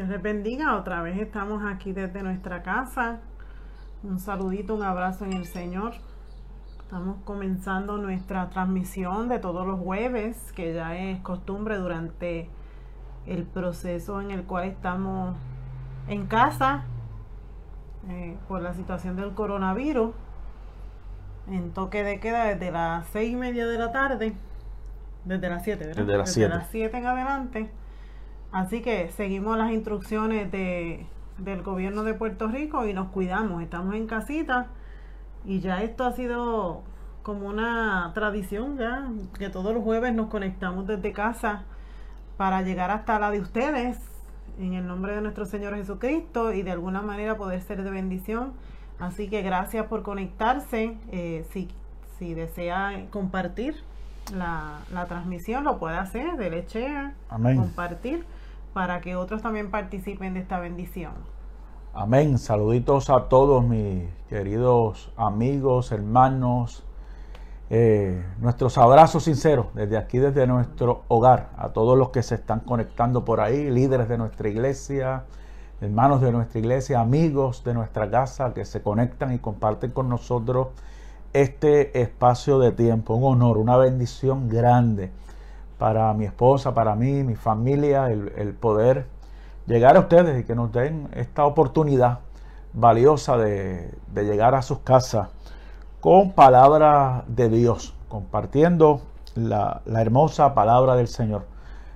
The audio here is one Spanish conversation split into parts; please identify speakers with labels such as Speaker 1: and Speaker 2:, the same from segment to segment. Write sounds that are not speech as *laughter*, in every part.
Speaker 1: Dios les bendiga. Otra vez estamos aquí desde nuestra casa. Un saludito, un abrazo en el Señor. Estamos comenzando nuestra transmisión de todos los jueves, que ya es costumbre durante el proceso en el cual estamos en casa eh, por la situación del coronavirus. En toque de queda desde las seis y media de la tarde, desde las siete, ¿verdad?
Speaker 2: Desde las siete.
Speaker 1: las siete en adelante Así que seguimos las instrucciones de, del gobierno de Puerto Rico y nos cuidamos. Estamos en casita y ya esto ha sido como una tradición ya, que todos los jueves nos conectamos desde casa para llegar hasta la de ustedes en el nombre de nuestro Señor Jesucristo y de alguna manera poder ser de bendición. Así que gracias por conectarse. Eh, si, si desea compartir la, la transmisión, lo puede hacer, de share,
Speaker 2: Amén.
Speaker 1: compartir para que otros también participen de esta bendición.
Speaker 2: Amén. Saluditos a todos mis queridos amigos, hermanos. Eh, nuestros abrazos sinceros desde aquí, desde nuestro hogar, a todos los que se están conectando por ahí, líderes de nuestra iglesia, hermanos de nuestra iglesia, amigos de nuestra casa que se conectan y comparten con nosotros este espacio de tiempo. Un honor, una bendición grande para mi esposa, para mí, mi familia, el, poder llegar a ustedes y que nos den esta oportunidad valiosa de, llegar a sus casas con palabra de Dios, compartiendo la, hermosa palabra del Señor.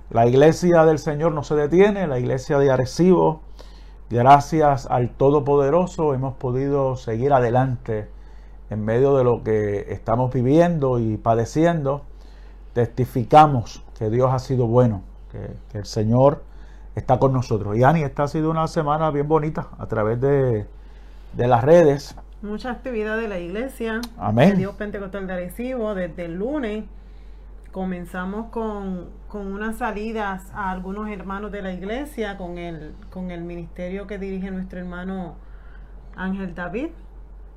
Speaker 2: La iglesia del Señor no se detiene, la iglesia de Arecibo, gracias al Todopoderoso, hemos podido seguir adelante en medio de lo que estamos viviendo y padeciendo testificamos que Dios ha sido bueno, que, el Señor está con nosotros. Y Ani, esta ha sido una semana bien bonita a través de, las redes.
Speaker 1: Mucha actividad de la iglesia.
Speaker 2: Amén.
Speaker 1: Dios Pentecostal de Arecibo desde el lunes. Comenzamos con, con, unas salidas a algunos hermanos de la iglesia con el, con el ministerio que dirige nuestro hermano Ángel David.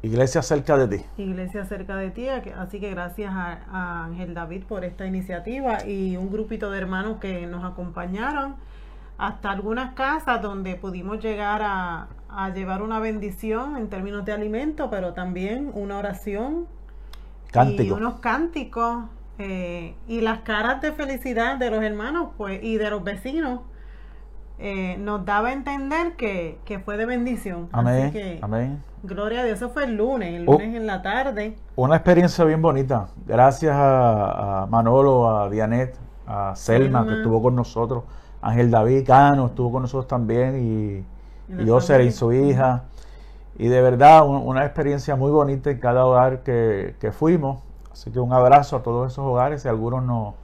Speaker 2: Iglesia cerca de ti.
Speaker 1: Iglesia cerca de ti. Así que gracias a, Ángel David por esta iniciativa y un grupito de hermanos que nos acompañaron hasta algunas casas donde pudimos llegar a, llevar una bendición en términos de alimento, pero también una oración y unos cánticos eh, y las caras de felicidad de los hermanos pues y de los vecinos eh, nos daba a entender que, fue de bendición.
Speaker 2: Amén. amén.
Speaker 1: Gloria a Dios, eso fue el lunes, el lunes en la tarde.
Speaker 2: Una experiencia bien bonita. Gracias a, Manolo, a Dianet, a Selma, que estuvo con nosotros, Ángel David Cano estuvo con nosotros también, y, y, y su hija. Y de verdad, una experiencia muy bonita en cada hogar que, fuimos. Así que un abrazo a todos esos hogares y algunos no,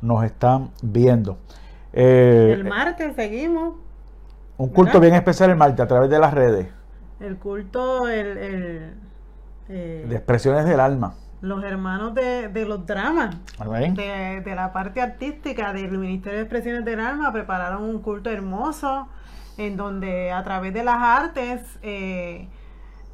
Speaker 2: nos están viendo.
Speaker 1: Eh, el martes seguimos.
Speaker 2: Un culto bien especial el martes a través de las redes.
Speaker 1: El culto, el,
Speaker 2: eh, de expresiones del alma.
Speaker 1: Los hermanos de, los dramas, de, de, la parte artística del Ministerio de Expresiones del Alma, prepararon un culto hermoso en donde a través de las artes eh,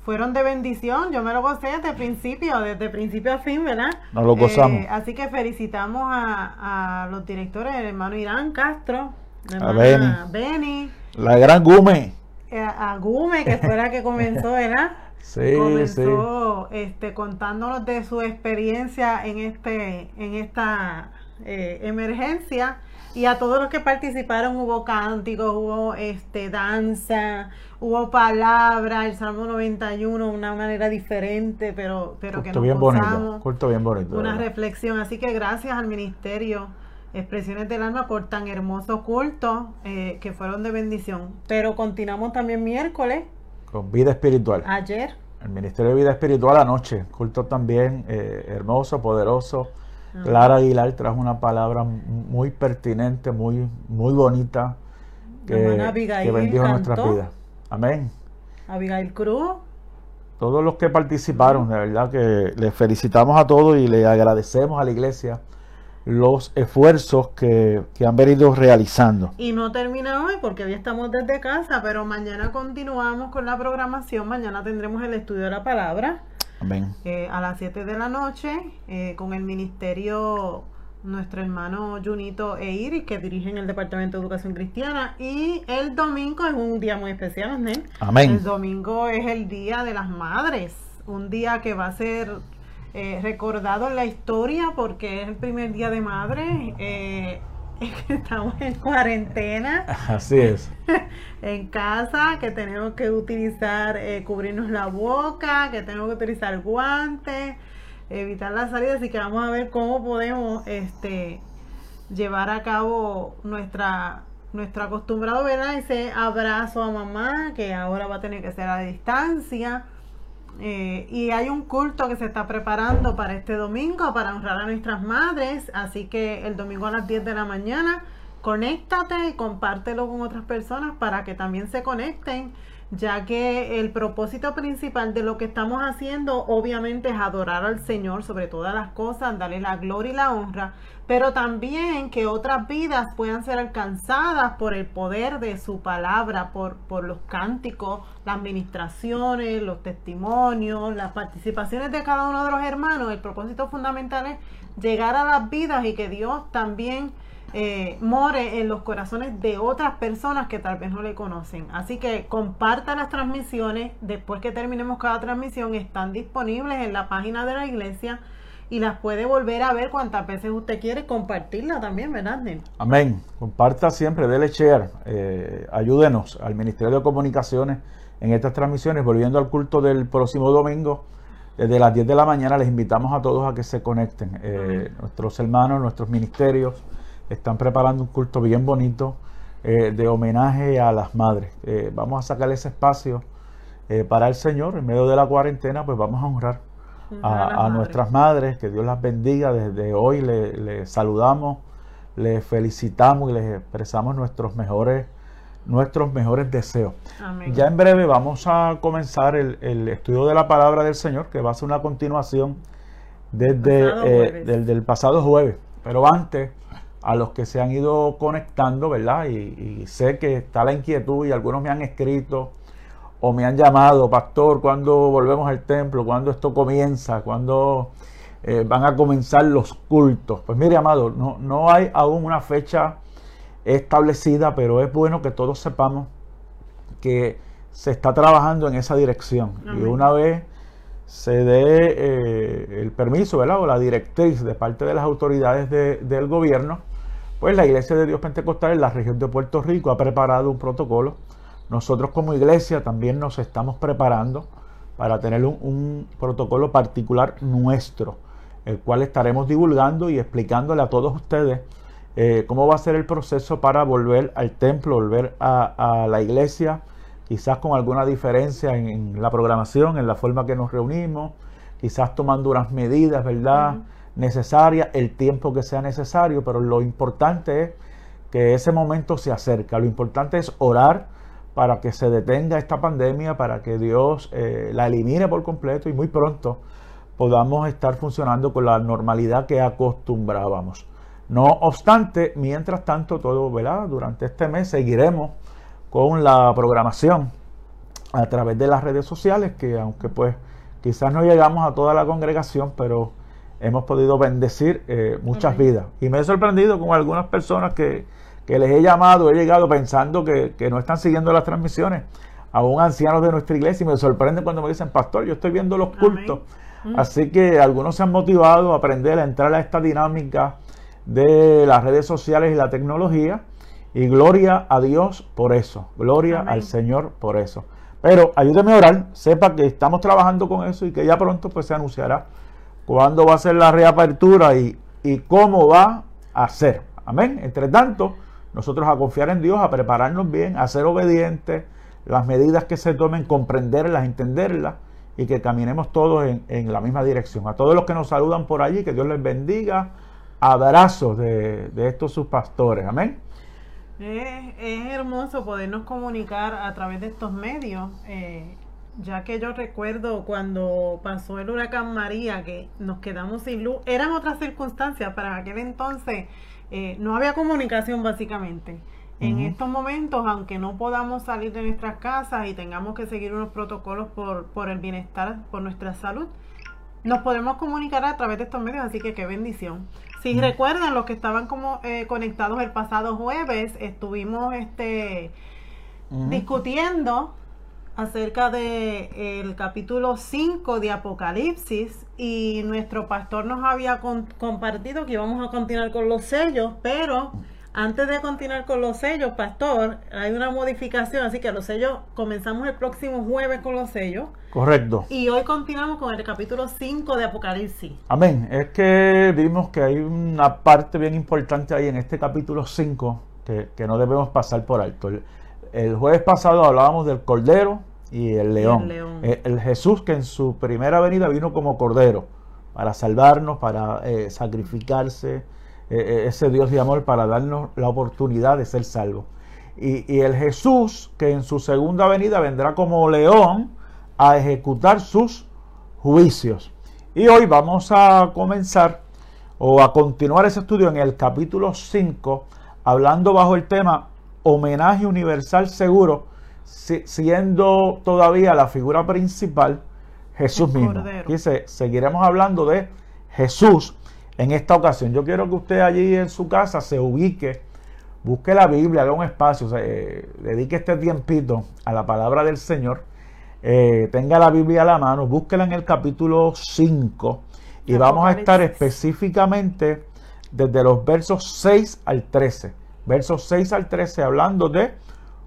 Speaker 1: fueron de bendición. Yo me lo gocé desde principio, desde principio a fin, ¿verdad?
Speaker 2: Nos lo gozamos.
Speaker 1: Eh, así que felicitamos a, a, los directores, el hermano Irán Castro,
Speaker 2: la hermana Beni, la gran Gume.
Speaker 1: Eh, a Gume, que fue la que comenzó, ¿verdad? *laughs*
Speaker 2: Sí,
Speaker 1: comenzó este contándonos de su experiencia en este en esta eh, emergencia y a todos los que participaron hubo cánticos, hubo este danza, hubo palabra, el Salmo 91, una manera diferente, pero, pero que nos
Speaker 2: bien bonito, culto bien bonito.
Speaker 1: Una reflexión, así que gracias al ministerio Expresiones del Alma por tan hermoso culto eh, que fueron de bendición. Pero continuamos también miércoles.
Speaker 2: Con vida espiritual.
Speaker 1: Ayer.
Speaker 2: El Ministerio de Vida Espiritual anoche. Culto también eh, hermoso, poderoso. Clara Aguilar trajo una palabra muy pertinente, muy, muy bonita. Que, que bendijo nuestra vida. Amén.
Speaker 1: Abigail Cruz.
Speaker 2: Todos los que participaron, de verdad que les felicitamos a todos y le agradecemos a la iglesia los esfuerzos que, han venido realizando.
Speaker 1: Y no termina hoy porque hoy estamos desde casa, pero mañana continuamos con la programación. Mañana tendremos el estudio de la palabra.
Speaker 2: Amén.
Speaker 1: Eh, a las 7 de la noche eh, con el ministerio nuestro hermano Junito e Iris, que dirigen el Departamento de Educación Cristiana. Y el domingo es un día muy especial, ¿no?
Speaker 2: Amén.
Speaker 1: El domingo es el Día de las Madres, un día que va a ser eh, recordado en la historia porque es el primer día de madre. Eh, estamos en cuarentena.
Speaker 2: Así es. *laughs*
Speaker 1: en casa, que tenemos que utilizar, eh, cubrirnos la boca, que tenemos que utilizar guantes, evitar la salida. Así que vamos a ver cómo podemos este, llevar a cabo nuestra nuestro acostumbrado, ¿verdad? Ese abrazo a mamá, que ahora va a tener que ser a distancia. Eh, y hay un culto que se está preparando para este domingo para honrar a nuestras madres. Así que el domingo a las 10 de la mañana, conéctate y compártelo con otras personas para que también se conecten ya que el propósito principal de lo que estamos haciendo obviamente es adorar al Señor sobre todas las cosas, darle la gloria y la honra, pero también que otras vidas puedan ser alcanzadas por el poder de su palabra, por, por los cánticos, las administraciones, los testimonios, las participaciones de cada uno de los hermanos. El propósito fundamental es llegar a las vidas y que Dios también eh, more en los corazones de otras personas que tal vez no le conocen. Así que comparta las transmisiones. Después que terminemos cada transmisión, están disponibles en la página de la iglesia y las puede volver a ver cuantas veces usted quiere compartirla también, ¿verdad,
Speaker 2: Amén. Comparta siempre, dele share. Eh, ayúdenos al Ministerio de Comunicaciones en estas transmisiones. Volviendo al culto del próximo domingo, desde las 10 de la mañana les invitamos a todos a que se conecten. Eh, nuestros hermanos, nuestros ministerios están preparando un culto bien bonito eh, de homenaje a las madres. Vamos a sacar ese espacio para el Señor. En medio de la cuarentena, pues vamos a honrar a, nuestras madres. Que Dios las bendiga. Desde hoy le, saludamos, les felicitamos y les expresamos nuestros mejores nuestros mejores deseos. Ya en breve vamos a comenzar el, el, estudio de la palabra del Señor, que va a ser una continuación desde el del pasado jueves. Pero antes, a los que se han ido conectando, ¿verdad? Y, sé que está la inquietud y algunos me han escrito o me han llamado, pastor, ¿cuándo volvemos al templo? ¿Cuándo esto comienza? ¿Cuándo eh, van a comenzar los cultos? Pues mire, amado, no, no hay aún una fecha establecida, pero es bueno que todos sepamos que se está trabajando en esa dirección. Y una vez se dé eh, el permiso, ¿verdad? O la directriz de parte de las autoridades del gobierno, pues la Iglesia de Dios Pentecostal en la región de Puerto Rico ha preparado un protocolo. Nosotros como iglesia también nos estamos preparando para tener un, protocolo particular nuestro, el cual estaremos divulgando y explicándole a todos ustedes eh, cómo va a ser el proceso para volver al templo, volver a, la iglesia, quizás con alguna diferencia en, la programación, en la forma que nos reunimos, quizás tomando unas medidas, ¿verdad? necesaria, el tiempo que sea necesario, pero lo importante es que ese momento se acerca. Lo importante es orar para que se detenga esta pandemia, para que Dios eh, la elimine por completo y muy pronto podamos estar funcionando con la normalidad que acostumbrábamos. No obstante, mientras tanto, todo, ¿verdad? Durante este mes seguiremos con la programación a través de las redes sociales, que aunque pues quizás no llegamos a toda la congregación, pero hemos podido bendecir eh, muchas vidas. Y me he sorprendido con algunas personas que, les he llamado, he llegado pensando que, no están siguiendo las transmisiones, a un ancianos de nuestra iglesia, y me sorprende cuando me dicen, pastor, yo estoy viendo los cultos. Así que algunos se han motivado a aprender a entrar a esta dinámica de las redes sociales y la tecnología. Y gloria a Dios por eso. Gloria al Señor por eso. Pero ayúdeme a orar, sepa que estamos trabajando con eso y que ya pronto pues se anunciará cuándo va a ser la reapertura y, cómo va a ser. Amén. Entre tanto, nosotros a confiar en Dios, a prepararnos bien, a ser obedientes, las medidas que se tomen, comprenderlas, entenderlas y que caminemos todos en, la misma dirección. A todos los que nos saludan por allí, que Dios les bendiga. Abrazos de, estos sus pastores. Amén.
Speaker 1: Es, hermoso podernos comunicar a través de estos medios. Eh, ya que yo recuerdo cuando pasó el huracán María, que nos quedamos sin luz, eran otras circunstancias, para aquel entonces eh, no había comunicación básicamente. En estos momentos, aunque no podamos salir de nuestras casas y tengamos que seguir unos protocolos por, por el bienestar, por nuestra salud, nos podemos comunicar a través de estos medios, así que qué bendición. Si recuerdan, los que estaban como eh, conectados el pasado jueves, estuvimos este discutiendo acerca de el capítulo 5 de Apocalipsis y nuestro pastor nos había compartido que íbamos a continuar con los sellos, pero antes de continuar con los sellos, pastor, hay una modificación, así que los sellos comenzamos el próximo jueves con los sellos.
Speaker 2: Correcto.
Speaker 1: Y hoy continuamos con el capítulo 5 de Apocalipsis.
Speaker 2: Amén. Es que vimos que hay una parte bien importante ahí en este capítulo 5 que, no debemos pasar por alto. El, jueves pasado hablábamos del Cordero y el León. El, Jesús que en su primera venida vino como Cordero para salvarnos, para eh, sacrificarse eh, eh, ese Dios de amor para darnos la oportunidad de ser salvos. Y, el Jesús que en su segunda venida vendrá como león a ejecutar sus juicios. Y hoy vamos a comenzar o a continuar ese estudio en el capítulo 5, hablando bajo el tema homenaje universal seguro, siendo todavía la figura principal Jesús mismo. Dice, seguiremos hablando de Jesús en esta ocasión. Yo quiero que usted allí en su casa se ubique, busque la Biblia, haga un espacio, eh, dedique este tiempito a la palabra del Señor, eh, tenga la Biblia a la mano, búsquela en el capítulo 5 y vamos a estar específicamente desde los versos 6 al 13. Versos 6 al 13 hablando de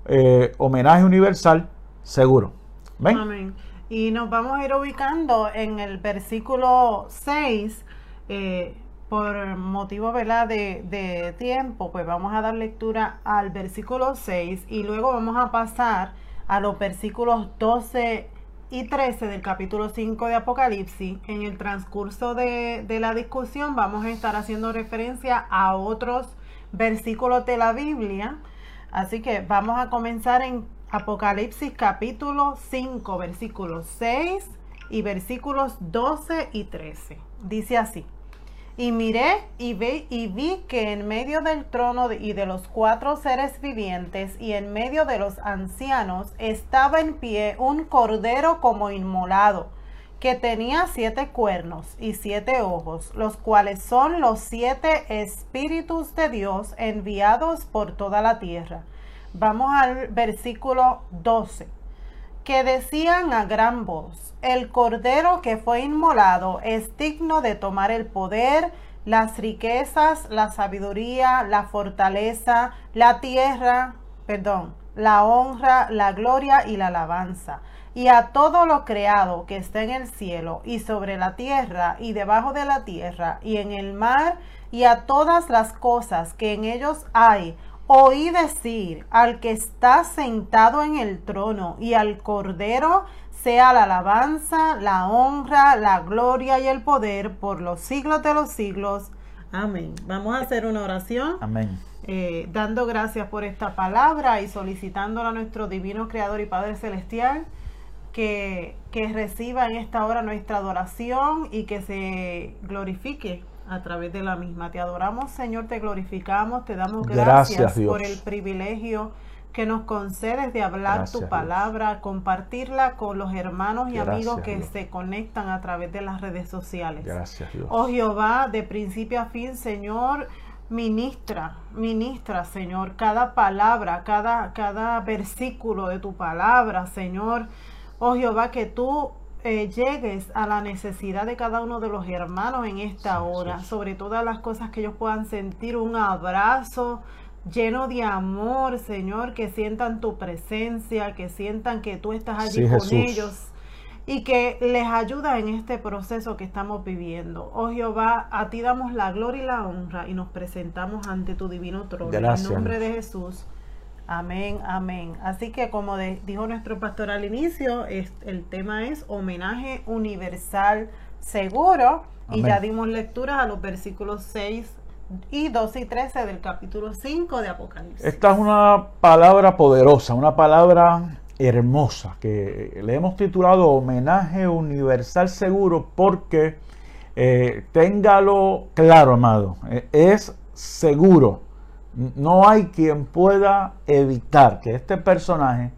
Speaker 2: eh, homenaje universal seguro.
Speaker 1: ¿Ven? Amén. Y nos vamos a ir ubicando en el versículo 6 eh, por motivo De, tiempo, pues vamos a dar lectura al versículo 6 y luego vamos a pasar a los versículos 12 y 13 del capítulo 5 de Apocalipsis. En el transcurso de, de la discusión vamos a estar haciendo referencia a otros versículos de la Biblia. Así que vamos a comenzar en Apocalipsis capítulo 5, versículos 6 y versículos 12 y 13. Dice así. Y miré y vi, y vi que en medio del trono y de los cuatro seres vivientes y en medio de los ancianos estaba en pie un cordero como inmolado, que tenía siete cuernos y siete ojos, los cuales son los siete espíritus de Dios enviados por toda la tierra. Vamos al versículo 12 que decían a gran voz, el cordero que fue inmolado es digno de tomar el poder, las riquezas, la sabiduría, la fortaleza, la tierra, perdón, la honra, la gloria y la alabanza. Y a todo lo creado que está en el cielo y sobre la tierra y debajo de la tierra y en el mar y a todas las cosas que en ellos hay, Oí decir al que está sentado en el trono y al Cordero sea la alabanza, la honra, la gloria y el poder por los siglos de los siglos. Amén. Vamos a hacer una oración.
Speaker 2: Amén.
Speaker 1: Eh, dando gracias por esta palabra y solicitándole a nuestro divino Creador y Padre Celestial que, que reciba en esta hora nuestra adoración y que se glorifique a través de la misma. Te adoramos, Señor, te glorificamos, te damos gracias, por el privilegio que nos concedes de hablar tu palabra, compartirla con los hermanos y amigos que se conectan a través de las redes sociales.
Speaker 2: Gracias, Dios.
Speaker 1: Oh Jehová, de principio a fin, Señor, ministra, ministra, Señor, cada palabra, cada, cada versículo de tu palabra, Señor. Oh Jehová, que tú eh, llegues a la necesidad de cada uno de los hermanos en esta hora, sobre todas las cosas que ellos puedan sentir un abrazo lleno de amor, Señor, que sientan tu presencia, que sientan que tú estás allí con ellos y que les ayuda en este proceso que estamos viviendo. Oh Jehová, a ti damos la gloria y la honra y nos presentamos ante tu divino trono. En nombre de Jesús. Amén, amén. Así que como dijo nuestro pastor al inicio, el tema es homenaje universal seguro. Y ya dimos lecturas a los versículos 6 y 12 y 13 del capítulo 5 de Apocalipsis.
Speaker 2: Esta es una palabra poderosa, una palabra hermosa que le hemos titulado homenaje universal seguro porque eh, téngalo claro, amado, eh, es seguro no hay quien pueda evitar que este personaje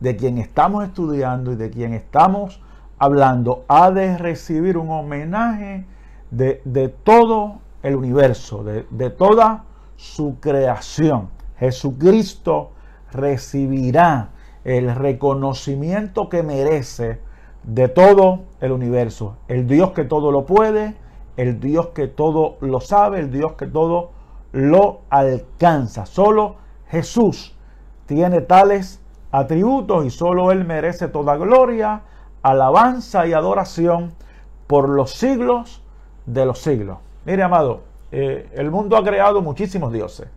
Speaker 2: de quien estamos estudiando y de quien estamos hablando ha de recibir un homenaje de, todo el universo, de, de toda su creación. Jesucristo recibirá el reconocimiento que merece de todo el universo. El Dios que todo lo puede, el Dios que todo lo sabe, el Dios que todo lo alcanza. Solo Jesús tiene tales atributos y solo Él merece toda gloria, alabanza y adoración por los siglos de los siglos. Mire, amado, eh, el mundo ha creado muchísimos dioses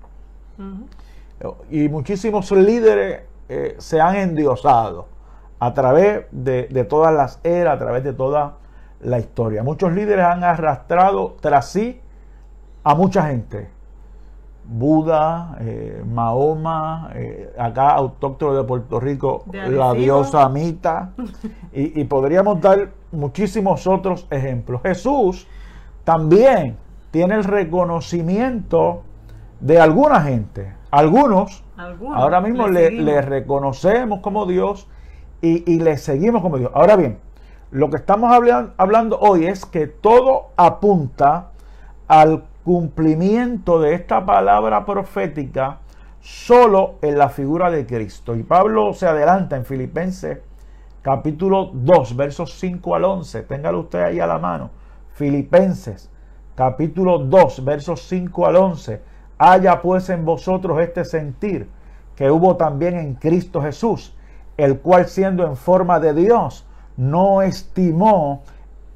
Speaker 2: y muchísimos líderes eh, se han endiosado a través de, todas las eras, a través de toda la historia. Muchos líderes han arrastrado tras sí a mucha gente. Buda, eh, Mahoma, eh, acá autóctono de Puerto Rico, la diosa Amita, *laughs* y, y, podríamos dar muchísimos otros ejemplos. Jesús también tiene el reconocimiento de alguna gente. Algunos, ahora mismo le, reconocemos como Dios y, le seguimos como Dios. Ahora bien, lo que estamos hablando hoy es que todo apunta al cumplimiento de esta palabra profética solo en la figura de Cristo. Y Pablo se adelanta en Filipenses capítulo 2, versos 5 al 11. Téngalo usted ahí a la mano. Filipenses capítulo 2, versos 5 al 11 Haya pues en vosotros este sentir que hubo también en Cristo Jesús, el cual siendo en forma de Dios, no estimó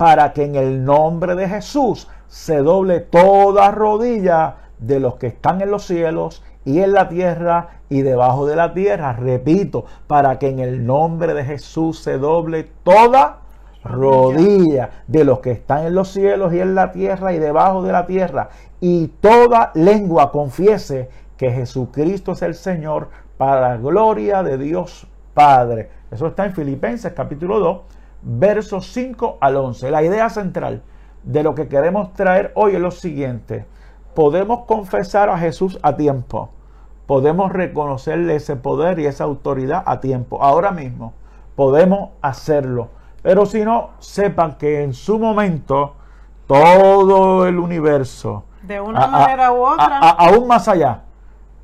Speaker 2: para que en el nombre de Jesús se doble toda rodilla de los que están en los cielos y en la tierra y debajo de la tierra. Repito, para que en el nombre de Jesús se doble toda rodilla de los que están en los cielos y en la tierra y debajo de la tierra, y toda lengua confiese que Jesucristo es el Señor para la gloria de Dios Padre. Eso está en Filipenses capítulo 2, versos 5 al 11. La idea central de lo que queremos traer hoy es lo siguiente. Podemos confesar a Jesús a tiempo. Podemos reconocerle ese poder y esa autoridad a tiempo. Ahora mismo podemos hacerlo pero si no, sepan que en su momento todo el universo,
Speaker 1: de una manera u otra,
Speaker 2: aún más allá,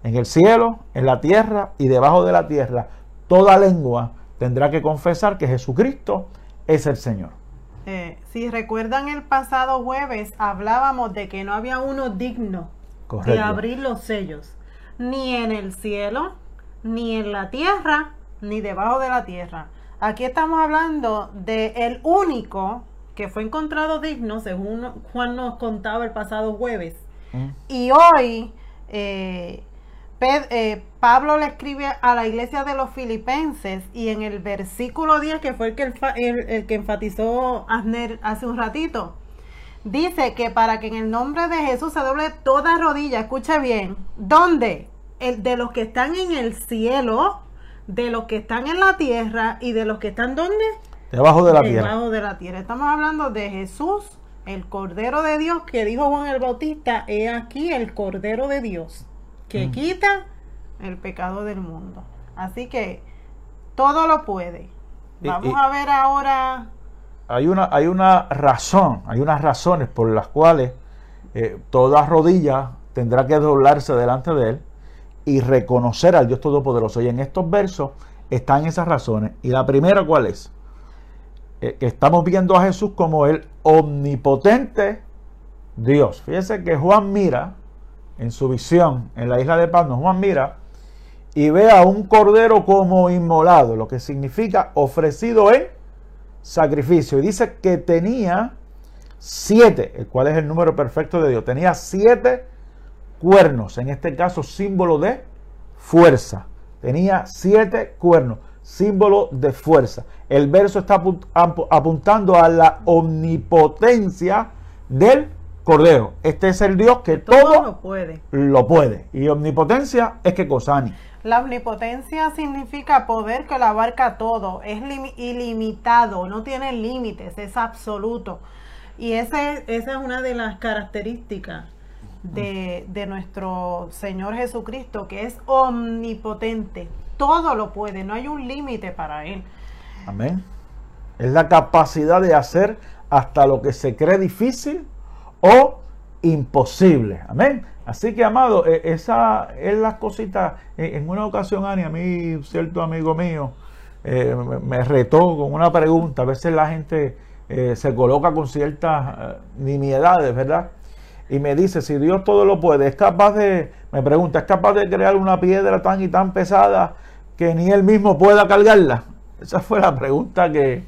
Speaker 2: en el cielo, en la tierra y debajo de la tierra, toda lengua tendrá que confesar que Jesucristo es el Señor.
Speaker 1: Eh, si recuerdan el pasado jueves, hablábamos de que no había uno digno de abrir los sellos, ni en el cielo, ni en la tierra, ni debajo de la tierra. Aquí estamos hablando de el único que fue encontrado digno, según Juan nos contaba el pasado jueves. Mm. Y hoy eh, eh, Pablo le escribe a la iglesia de los filipenses y en el versículo 10, que fue el que, el, que enfatizó Asner hace un ratito, dice que para que en el nombre de Jesús se doble toda rodilla, escuche bien, ¿dónde? El de los que están en el cielo de los que están en la tierra y de los que están donde?
Speaker 2: Debajo de la tierra.
Speaker 1: Debajo de la tierra. Estamos hablando de Jesús, el Cordero de Dios, que dijo Juan el Bautista, he aquí el Cordero de Dios, que mm. quita el pecado del mundo. Así que todo lo puede. Vamos a ver ahora.
Speaker 2: Hay una, hay una razón, hay unas razones por las cuales eh, toda rodilla tendrá que doblarse delante de él y reconocer al Dios Todopoderoso. Y en estos versos están esas razones. Y la primera, ¿cuál es? Eh, que estamos viendo a Jesús como el omnipotente Dios. Fíjense que Juan mira en su visión en la isla de Pablo, Juan mira y ve a un cordero como inmolado, lo que significa ofrecido en sacrificio. Y dice que tenía siete, el cual es el número perfecto de Dios, tenía siete cuernos, en este caso símbolo de fuerza. Tenía siete cuernos, símbolo de fuerza. El verso está apuntando a la omnipotencia del Cordero. Este es el Dios que todo,
Speaker 1: lo puede.
Speaker 2: Lo puede. Y omnipotencia es que cosa, Ani.
Speaker 1: La omnipotencia significa poder que lo abarca todo, es ilimitado, no tiene límites, es absoluto. Y esa es una de las características de, nuestro Señor Jesucristo, que es omnipotente, todo lo puede, no hay un límite para Él.
Speaker 2: Amén. Es la capacidad de hacer hasta lo que se cree difícil o imposible. Amén. Así que, amado, e, esa es la cosita. E, en una ocasión, Ani, a mí, cierto amigo mío, eh, me retó con una pregunta. A veces la gente eh, se coloca con ciertas eh, nimiedades, ¿verdad? Y me dice, si Dios todo lo puede, es capaz de, me pregunta, ¿es capaz de crear una piedra tan y tan pesada que ni él mismo pueda cargarla? Esa fue la pregunta que,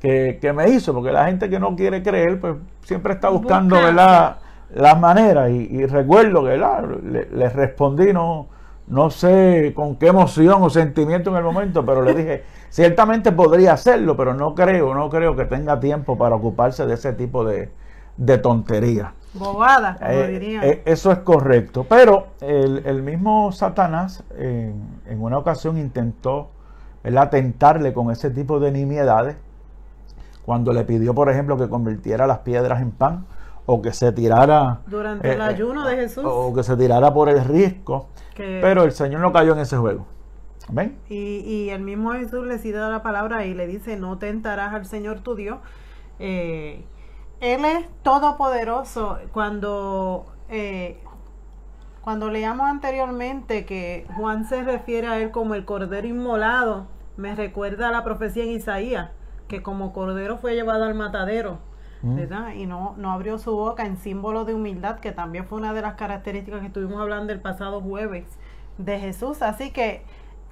Speaker 2: que, me hizo, porque la gente que no quiere creer, pues siempre está buscando, ¿verdad? Las maneras y, recuerdo que le, respondí, no, no sé con qué emoción o sentimiento en el momento, pero le dije, *laughs* ciertamente podría hacerlo, pero no creo, no creo que tenga tiempo para ocuparse de ese tipo de, de tonterías.
Speaker 1: Bobada, como eh, diría.
Speaker 2: Eh, eso es correcto, pero el, mismo Satanás en, una ocasión intentó atentarle con ese tipo de nimiedades cuando le pidió, por ejemplo, que convirtiera las piedras en pan o que se tirara
Speaker 1: durante el eh, ayuno de Jesús
Speaker 2: o que se tirara por el risco pero el Señor no cayó en ese juego
Speaker 1: ¿Ven? Y, y el mismo Jesús le cita la palabra y le dice no tentarás al Señor tu Dios eh, él es todopoderoso cuando eh, cuando leamos anteriormente que Juan se refiere a él como el cordero inmolado me recuerda a la profecía en Isaías que como cordero fue llevado al matadero. ¿Verdad? Y no, no abrió su boca en símbolo de humildad, que también fue una de las características que estuvimos hablando el pasado jueves de Jesús. Así que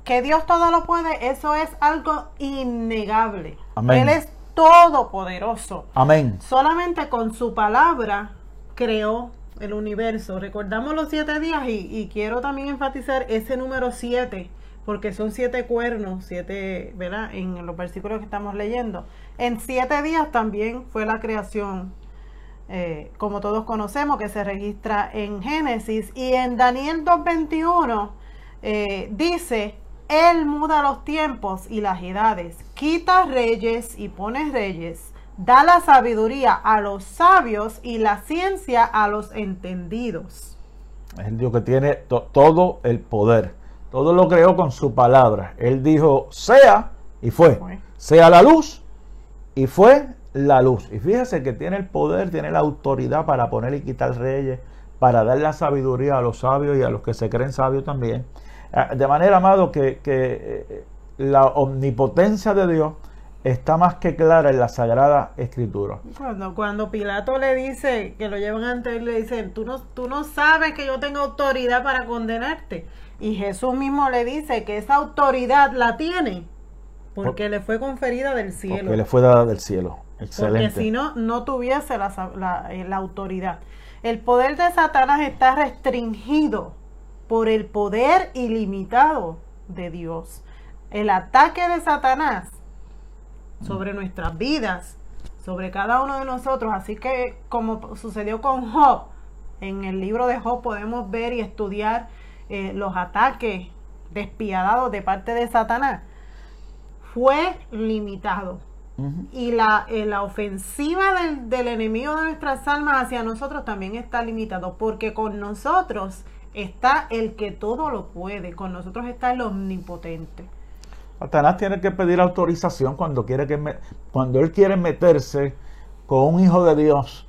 Speaker 1: que Dios todo lo puede, eso es algo innegable. Él es todopoderoso.
Speaker 2: Amén.
Speaker 1: Solamente con su palabra creó el universo. Recordamos los siete días y, y quiero también enfatizar ese número siete porque son siete cuernos, siete, ¿verdad? En los versículos que estamos leyendo. En siete días también fue la creación, eh, como todos conocemos, que se registra en Génesis. Y en Daniel 2.21 eh, dice, Él muda los tiempos y las edades, quita reyes y pone reyes, da la sabiduría a los sabios y la ciencia a los entendidos.
Speaker 2: Es el Dios que tiene todo el poder. Todo lo creó con su palabra. Él dijo, sea, y fue. Sea la luz, y fue la luz. Y fíjese que tiene el poder, tiene la autoridad para poner y quitar reyes, para dar la sabiduría a los sabios y a los que se creen sabios también. Ah, de manera, amado, que, eh, la omnipotencia de Dios está más que clara en la Sagrada Escritura.
Speaker 1: Cuando, cuando Pilato le dice, que lo llevan ante él, le dicen, tú no, tú no sabes que yo tengo autoridad para condenarte. Y Jesús mismo le dice que esa autoridad la tiene porque le fue conferida del cielo. Porque
Speaker 2: le fue dada del cielo. Excelente.
Speaker 1: Porque si no, no tuviese la, eh, la, autoridad. El poder de Satanás está restringido por el poder ilimitado de Dios. El ataque de Satanás sobre nuestras vidas, sobre cada uno de nosotros, así que como sucedió con Job, en el libro de Job podemos ver y estudiar eh, los ataques despiadados de parte de Satanás, fue limitado. Y la, eh, la ofensiva del, del, enemigo de nuestras almas hacia nosotros también está limitado, porque con nosotros está el que todo lo puede, con nosotros está el omnipotente.
Speaker 2: Satanás tiene que pedir autorización cuando quiere que cuando él quiere meterse con un hijo de Dios,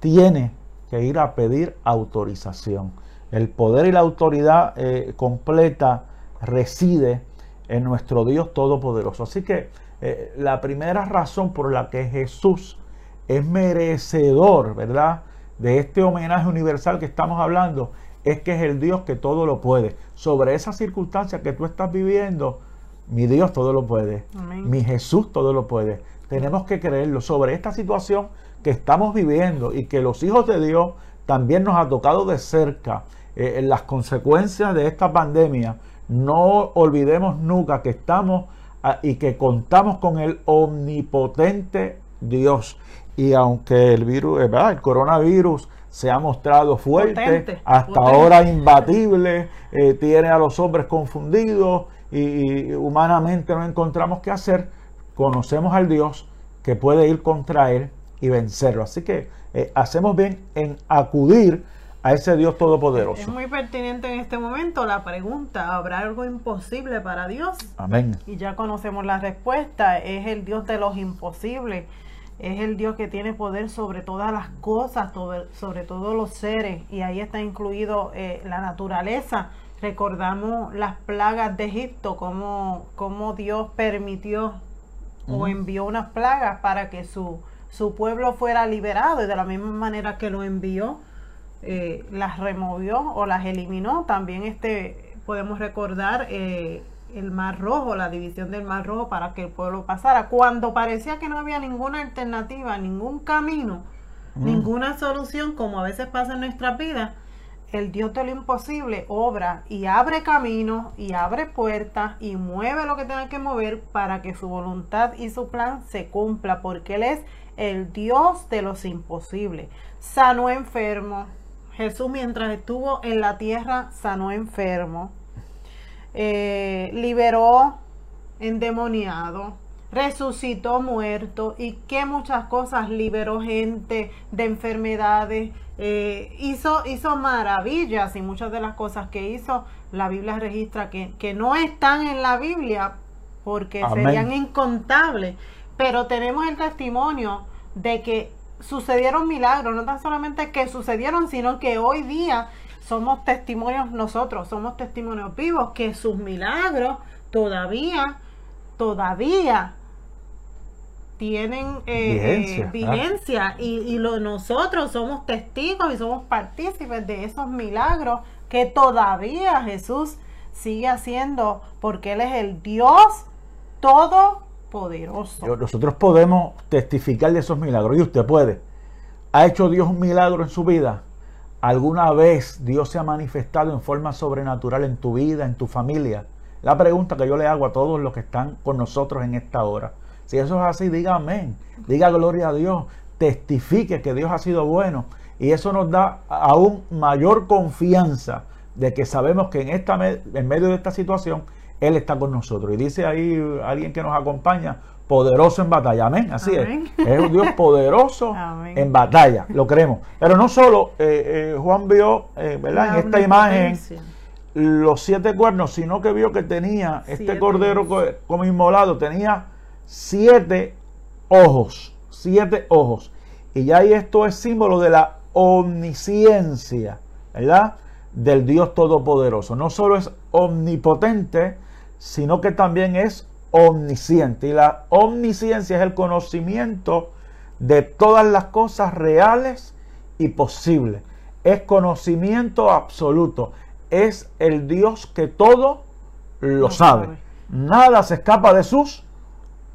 Speaker 2: tiene que ir a pedir autorización. El poder y la autoridad eh, completa reside en nuestro Dios Todopoderoso. Así que eh, la primera razón por la que Jesús es merecedor, ¿verdad? De este homenaje universal que estamos hablando, es que es el Dios que todo lo puede. Sobre esa circunstancia que tú estás viviendo, mi Dios todo lo puede. Mi Jesús todo lo puede. Tenemos que creerlo. Sobre esta situación que estamos viviendo y que los hijos de Dios también nos ha tocado de cerca eh, las consecuencias de esta pandemia, no olvidemos nunca que estamos ah, y que contamos con el omnipotente Dios. Y aunque el virus, eh, el coronavirus se ha mostrado fuerte, hasta ahora imbatible, eh, tiene a los hombres confundidos y, humanamente no encontramos qué hacer, conocemos al Dios que puede ir contra él y vencerlo. Así que eh, hacemos bien en acudir a ese Dios todopoderoso.
Speaker 1: Es muy pertinente en este momento la pregunta, ¿habrá algo imposible para Dios?
Speaker 2: Amén.
Speaker 1: Y ya conocemos la respuesta, es el Dios de los imposibles es el Dios que tiene poder sobre todas las cosas, sobre, todos los seres, y ahí está incluido eh, la naturaleza. Recordamos las plagas de Egipto, cómo, cómo Dios permitió o envió unas plagas para que su, su pueblo fuera liberado, y de la misma manera que lo envió, eh, las removió o las eliminó. También este podemos recordar eh, el Mar Rojo, la división del Mar Rojo para que el pueblo pasara. Cuando parecía que no había ninguna alternativa, ningún camino, mm. ninguna solución, como a veces pasa en nuestras vidas, el Dios de lo imposible obra y abre caminos y abre puertas y mueve lo que tenga que mover para que su voluntad y su plan se cumpla, porque Él es el Dios de los imposibles. Sanó enfermo. Jesús mientras estuvo en la tierra sanó enfermo eh, liberó endemoniado, resucitó muerto y que muchas cosas liberó gente de enfermedades, eh, hizo, hizo maravillas y muchas de las cosas que hizo, la Biblia registra que, que no están en la Biblia porque serían incontables, pero tenemos el testimonio de que sucedieron milagros, no tan solamente que sucedieron, sino que hoy día somos testimonios nosotros, somos testimonios vivos que sus milagros todavía, todavía tienen eh, vigencia, eh, y, lo, nosotros somos testigos y somos partícipes de esos milagros que todavía Jesús sigue haciendo porque Él es el Dios todopoderoso.
Speaker 2: Nosotros podemos testificar de esos milagros y usted puede. ¿Ha hecho Dios un milagro en su vida? ¿Alguna vez Dios se ha manifestado en forma sobrenatural en tu vida, en tu familia? La pregunta que yo le hago a todos los que están con nosotros en esta hora. Si eso es así, diga amén. Diga gloria a Dios. Testifique que Dios ha sido bueno. Y eso nos da aún mayor confianza de que sabemos que en, esta, en medio de esta situación Él está con nosotros. Y dice ahí alguien que nos acompaña, poderoso en batalla. Amén. Así es. Es un Dios poderoso en batalla. Lo creemos. Pero no solo eh, eh, Juan vio, eh, ¿verdad? en esta imagen los siete cuernos, sino que vio que tenía este cordero como inmolado, tenía siete ojos. Siete ojos. Y ya ahí esto es símbolo de la omnisciencia, ¿verdad? Del Dios Todopoderoso. No solo es omnipotente, sino que también es omnisciente. Y la omnisciencia es el conocimiento de todas las cosas reales y posibles. Es conocimiento absoluto. Es el Dios que todo lo sabe. Nada se escapa de sus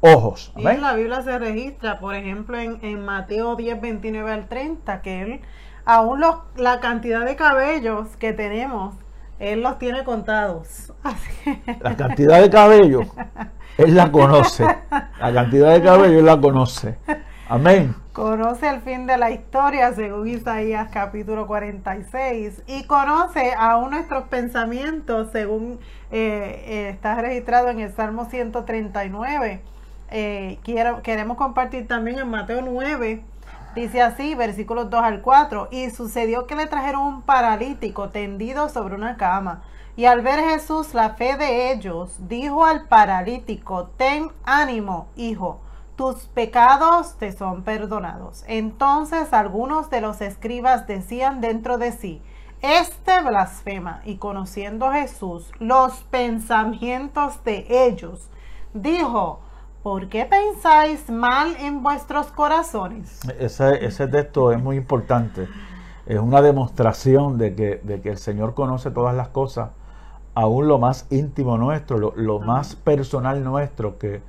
Speaker 2: ojos.
Speaker 1: Y en la Biblia se registra, por ejemplo, en, en Mateo 10, 29 al 30, que él, aún los, la cantidad de cabellos que tenemos, él los tiene contados.
Speaker 2: La cantidad de cabellos Él la conoce. La cantidad de cabello Él la conoce. Amén.
Speaker 1: Conoce el fin de la historia según Isaías capítulo 46 y conoce aún nuestros pensamientos según eh, eh, está registrado en el Salmo 139. Eh, quiero, queremos compartir también en Mateo 9. Dice así, versículos 2 al 4. Y sucedió que le trajeron un paralítico tendido sobre una cama y al ver Jesús la fe de ellos, dijo al paralítico, ten ánimo, hijo, tus pecados te son perdonados. Entonces algunos de los escribas decían dentro de sí, este blasfema, y conociendo Jesús los pensamientos de ellos, dijo, ¿por qué pensáis mal en vuestros corazones?
Speaker 2: Ese, ese texto es muy importante. Es una demostración de que, de que el Señor conoce todas las cosas aún lo más íntimo nuestro, lo, más personal nuestro, que,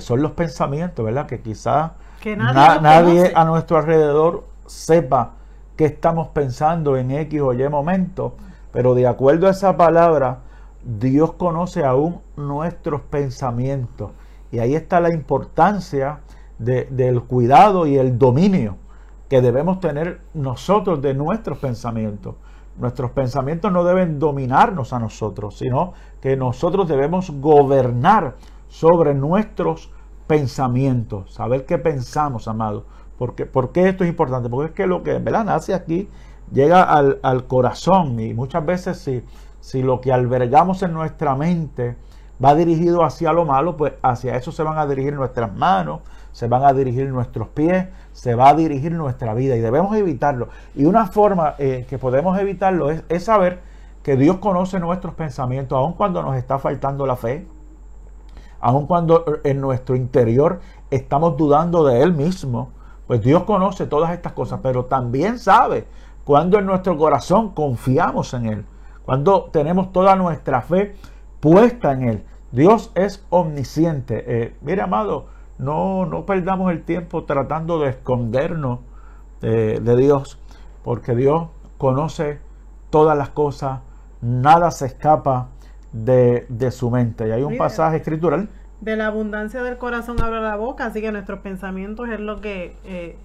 Speaker 2: son los pensamientos, ¿verdad? Que quizás nadie, a nuestro alrededor sepa qué estamos pensando en X o Y momento, pero de acuerdo a esa palabra, Dios conoce aún nuestros pensamientos. Y ahí está la importancia del cuidado y el dominio que debemos tener nosotros de nuestros pensamientos. Nuestros pensamientos no deben dominarnos a nosotros, sino que nosotros debemos gobernar sobre nuestros pensamientos, saber qué pensamos, amado. Porque, ¿Por qué esto es importante? Porque es que lo que ¿verdad? nace aquí llega al, al corazón y muchas veces si, si lo que albergamos en nuestra mente va dirigido hacia lo malo, pues hacia eso se van a dirigir nuestras manos, se van a dirigir nuestros pies, se va a dirigir nuestra vida y debemos evitarlo. Y una forma eh, que podemos evitarlo es, es, saber que Dios conoce nuestros pensamientos, aun cuando nos está faltando la fe, aun cuando en nuestro interior estamos dudando de Él mismo, pues Dios conoce todas estas cosas, pero también sabe cuando en nuestro corazón confiamos en Él, cuando tenemos toda nuestra fe puesta en Él. Dios es omnisciente. Eh, mire, amado, no, no perdamos el tiempo tratando de escondernos eh, de Dios, porque Dios conoce todas las cosas, nada se escapa de, su mente. Y hay un pasaje escritural.
Speaker 1: De la abundancia del corazón habla la boca, así que nuestros pensamientos es lo que eh,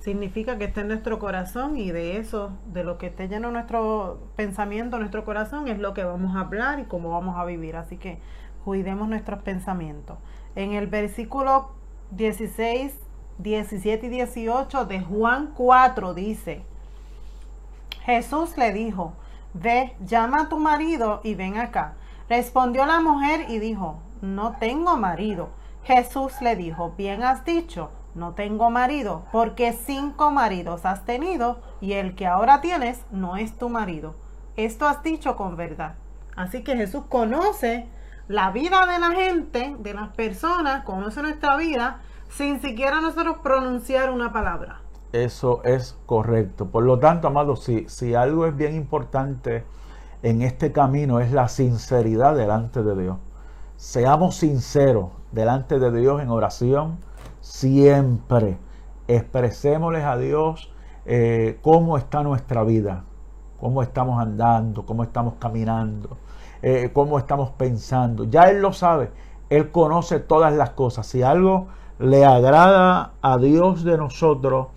Speaker 1: significa que está en nuestro corazón y de eso, de lo que esté lleno nuestro pensamiento, nuestro corazón, es lo que vamos a hablar y cómo vamos a vivir. Así que cuidemos nuestros pensamientos. En el versículo 16, 17 y 18 de Juan 4 dice, Jesús le dijo, ve, llama a tu marido y ven acá. Respondió la mujer y dijo, no tengo marido. Jesús le dijo, bien has dicho no tengo marido, porque cinco maridos has tenido y el que ahora tienes no es tu marido. Esto has dicho con verdad. Así que Jesús conoce la vida de la gente, de las personas, conoce nuestra vida sin siquiera nosotros pronunciar una palabra.
Speaker 2: Eso es correcto. Por lo tanto, amados, si, si algo es bien importante en este camino es la sinceridad delante de Dios. Seamos sinceros delante de Dios en oración, siempre. Expresémosles a Dios eh, cómo está nuestra vida, cómo estamos andando, cómo estamos caminando, eh, cómo estamos pensando. Ya Él lo sabe, Él conoce todas las cosas. Si algo le agrada a Dios de nosotros,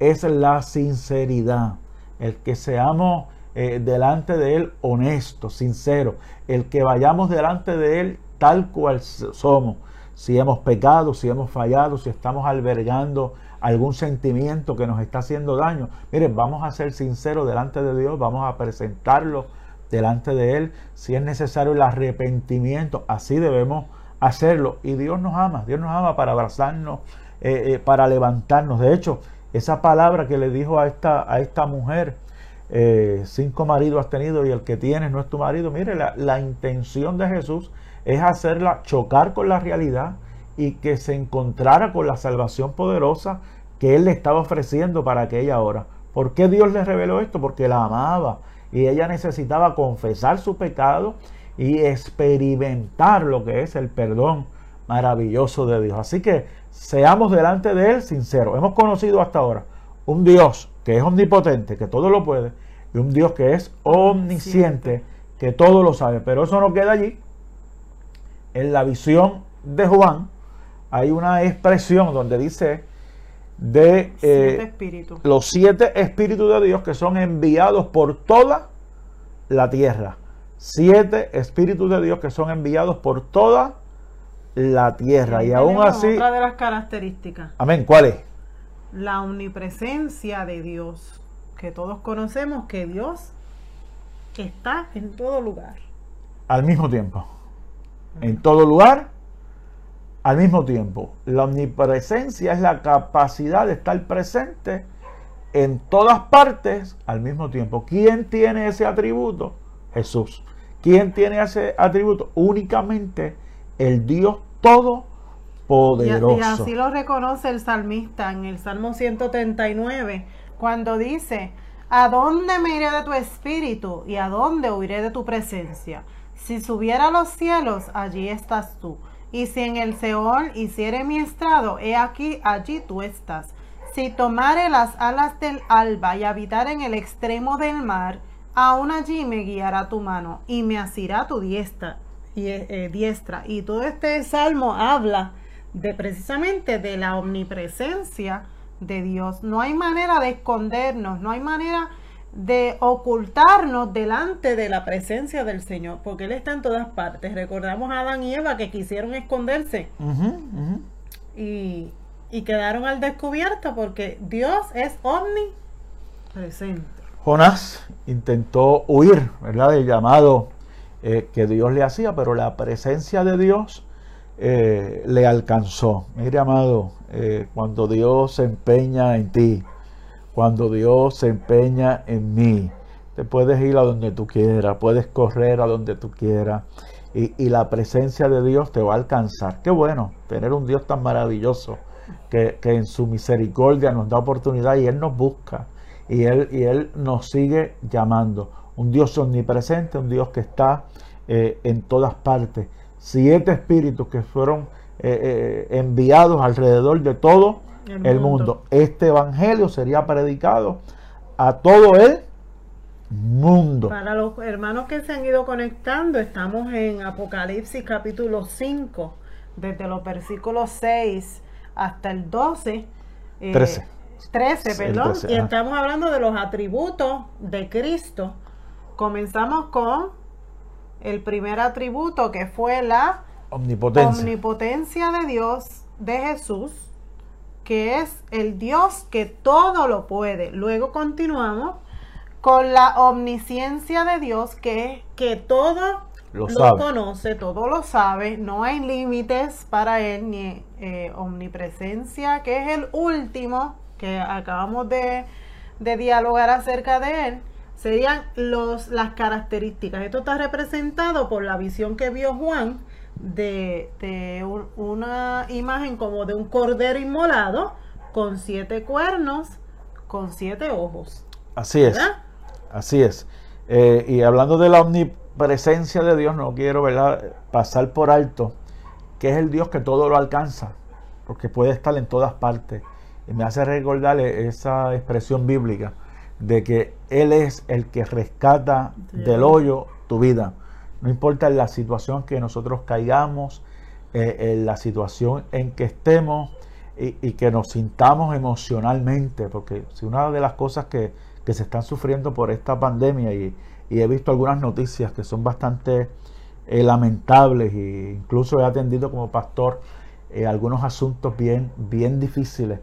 Speaker 2: es la sinceridad, el que seamos eh, delante de Él honestos, sinceros, el que vayamos delante de Él tal cual somos si hemos pecado, si hemos fallado, si estamos albergando algún sentimiento que nos está haciendo daño. Miren, vamos a ser sinceros delante de Dios, vamos a presentarlo delante de Él. Si es necesario el arrepentimiento, así debemos hacerlo. Y Dios nos ama, Dios nos ama para abrazarnos, eh, eh, para levantarnos. De hecho, esa palabra que le dijo a esta, a esta mujer, eh, cinco maridos has tenido y el que tienes no es tu marido. Mire, la, la intención de Jesús es hacerla chocar con la realidad y que se encontrara con la salvación poderosa que Él le estaba ofreciendo para aquella hora. ¿Por qué Dios le reveló esto? Porque la amaba y ella necesitaba confesar su pecado y experimentar lo que es el perdón maravilloso de Dios. Así que seamos delante de Él sinceros. Hemos conocido hasta ahora un Dios que es omnipotente, que todo lo puede, y un Dios que es omnisciente, que todo lo sabe. Pero eso no queda allí en la visión de Juan hay una expresión donde dice de eh, los siete espíritus de Dios que son enviados por toda la tierra. Siete espíritus de Dios que son enviados por toda la tierra. Y, aún así...
Speaker 1: Otra de las características.
Speaker 2: Amén. ¿Cuál es?
Speaker 1: La omnipresencia de Dios. Que todos conocemos que Dios está en todo lugar.
Speaker 2: Al mismo tiempo en todo lugar al mismo tiempo. La omnipresencia es la capacidad de estar presente en todas partes al mismo tiempo. ¿Quién tiene ese atributo? Jesús. ¿Quién tiene ese atributo? Únicamente el Dios Todopoderoso.
Speaker 1: Y, así lo reconoce el salmista en el Salmo 139, cuando dice, ¿a dónde me iré de tu espíritu y a dónde huiré de tu presencia? Si subiera a los cielos, allí estás tú. Y si en el Seol hiciere mi estrado, he aquí, allí tú estás. Si tomare las alas del alba y habitar en el extremo del mar, aún allí me guiará tu mano y me asirá tu diestra. Y, eh, diestra. y todo este salmo habla de precisamente de la omnipresencia de Dios. No hay manera de escondernos, no hay manera de ocultarnos delante de la presencia del Señor, porque Él está en todas partes. Recordamos a Adán y Eva que quisieron esconderse Y, y, quedaron al descubierto porque Dios es omnipresente.
Speaker 2: Jonás intentó huir, ¿verdad?, del llamado eh, que Dios le hacía, pero la presencia de Dios eh, le alcanzó. Mire, amado, eh, cuando Dios se empeña en ti, cuando Dios se empeña en mí, te puedes ir a donde tú quieras, puedes correr a donde tú quieras. Y, la presencia de Dios te va a alcanzar. Qué bueno tener un Dios tan maravilloso que, en su misericordia nos da oportunidad y Él nos busca y Él, y él nos sigue llamando. Un Dios omnipresente, un Dios que está eh, en todas partes. Siete espíritus que fueron eh, eh, enviados alrededor de todo el, mundo. Este evangelio sería predicado a todo el mundo.
Speaker 1: Para los hermanos que se han ido conectando, estamos en Apocalipsis capítulo 5, desde los versículos 6 hasta el 12. 13. 13, perdón. y estamos hablando de los atributos de Cristo. Comenzamos con el primer atributo que fue la
Speaker 2: omnipotencia.
Speaker 1: omnipotencia de Dios, de Jesús, que es el Dios que todo lo puede. Luego continuamos con la omnisciencia de Dios, que es que todo lo, conoce, todo lo sabe, no hay límites para él, ni eh, omnipresencia, que es el último que acabamos de, de dialogar acerca de él serían los, las características. Esto está representado por la visión que vio Juan de, una imagen como de un cordero inmolado con siete cuernos, con siete ojos.
Speaker 2: Así es. Así es. Eh, y hablando de la omnipresencia de Dios, no quiero pasar por alto que es el Dios que todo lo alcanza, porque puede estar en todas partes. Y me hace recordarle esa expresión bíblica de que Él es el que rescata del hoyo tu vida. No importa la situación que nosotros caigamos, eh, en la situación en que estemos y, que nos sintamos emocionalmente, porque si una de las cosas que, se están sufriendo por esta pandemia y, he visto algunas noticias que son bastante eh, lamentables e incluso he atendido como pastor eh, algunos asuntos bien, bien difíciles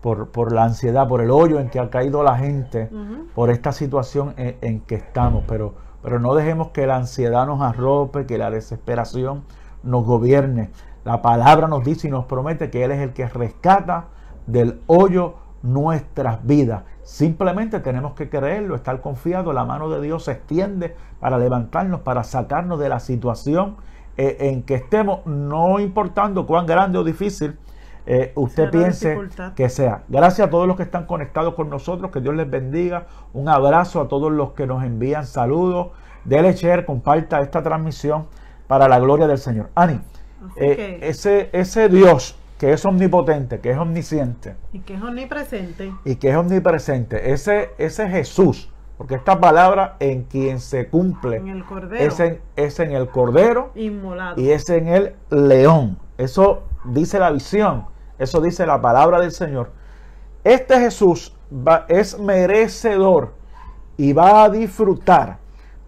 Speaker 2: por, la ansiedad, por el hoyo en que ha caído la gente, por esta situación en, que estamos. Pero, pero no dejemos que la ansiedad nos arrope, que la desesperación nos gobierne. La palabra nos dice y nos promete que Él es el que rescata del hoyo nuestras vidas. Simplemente tenemos que creerlo, estar confiado. La mano de Dios se extiende para levantarnos, para sacarnos de la situación eh, en que estemos, no importando cuán grande o difícil eh, usted piense que sea. Gracias a todos los que están conectados con nosotros, que Dios les bendiga. Un abrazo a todos los que nos envían saludos. Dele share, comparta esta transmisión para la gloria del Señor. Ani, eh, ese, ese Dios que es omnipotente, que es omnisciente.
Speaker 1: Y que es omnipresente.
Speaker 2: Y que es omnipresente. Ese, ese Jesús, porque esta palabra en quien se cumple
Speaker 1: en el
Speaker 2: es, en, es en el Cordero
Speaker 1: Inmolado.
Speaker 2: y es en el León. Eso dice la visión, eso dice la palabra del Señor. Este Jesús es merecedor y va a disfrutar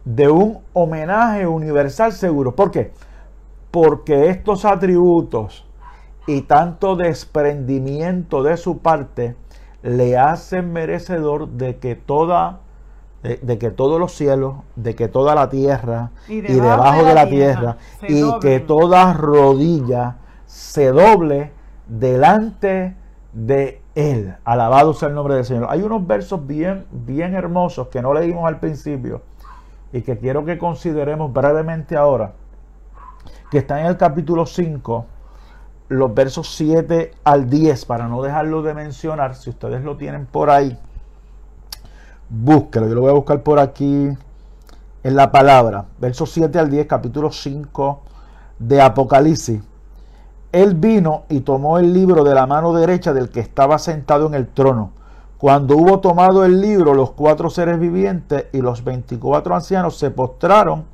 Speaker 2: de un homenaje universal seguro. ¿Por qué? Porque estos atributos y tanto desprendimiento de su parte le hacen merecedor de que toda de, que todos los cielos, de que toda la tierra y debajo, de la, tierra, y que toda rodilla se doble delante de Él. Alabado sea el nombre del Señor. Hay unos versos bien, bien hermosos que no leímos al principio y que quiero que consideremos brevemente ahora, que están en el capítulo 5, los versos 7 al 10, para no dejarlo de mencionar, si ustedes lo tienen por ahí, búsquelo. Yo lo voy a buscar por aquí en la palabra, versos 7 al 10, capítulo 5 de Apocalipsis. Él vino y tomó el libro de la mano derecha del que estaba sentado en el trono. Cuando hubo tomado el libro, los cuatro seres vivientes y los veinticuatro ancianos se postraron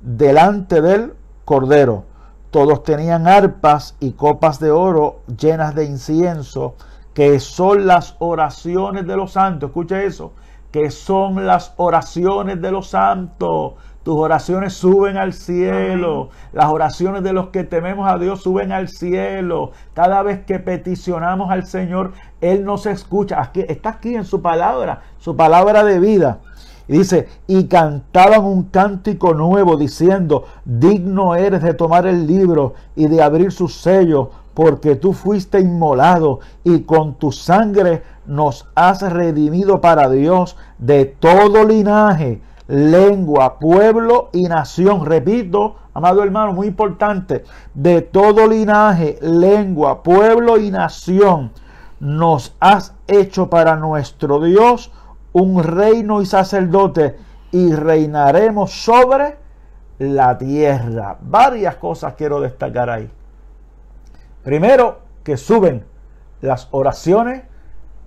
Speaker 2: delante del Cordero. Todos tenían arpas y copas de oro llenas de incienso, que son las oraciones de los santos. Escucha eso, que son las oraciones de los santos. Tus oraciones suben al cielo. Las oraciones de los que tememos a Dios suben al cielo. Cada vez que peticionamos al Señor, Él nos escucha. Aquí, está aquí en su palabra, su palabra de vida. Y dice, y cantaban un cántico nuevo diciendo, digno eres de tomar el libro y de abrir sus sellos, porque tú fuiste inmolado y con tu sangre nos has redimido para Dios de todo linaje, lengua, pueblo y nación. Repito, amado hermano, muy importante, de todo linaje, lengua, pueblo y nación, nos has hecho para nuestro Dios un reino y sacerdote y reinaremos sobre la tierra. Varias cosas quiero destacar ahí. Primero, que suben las oraciones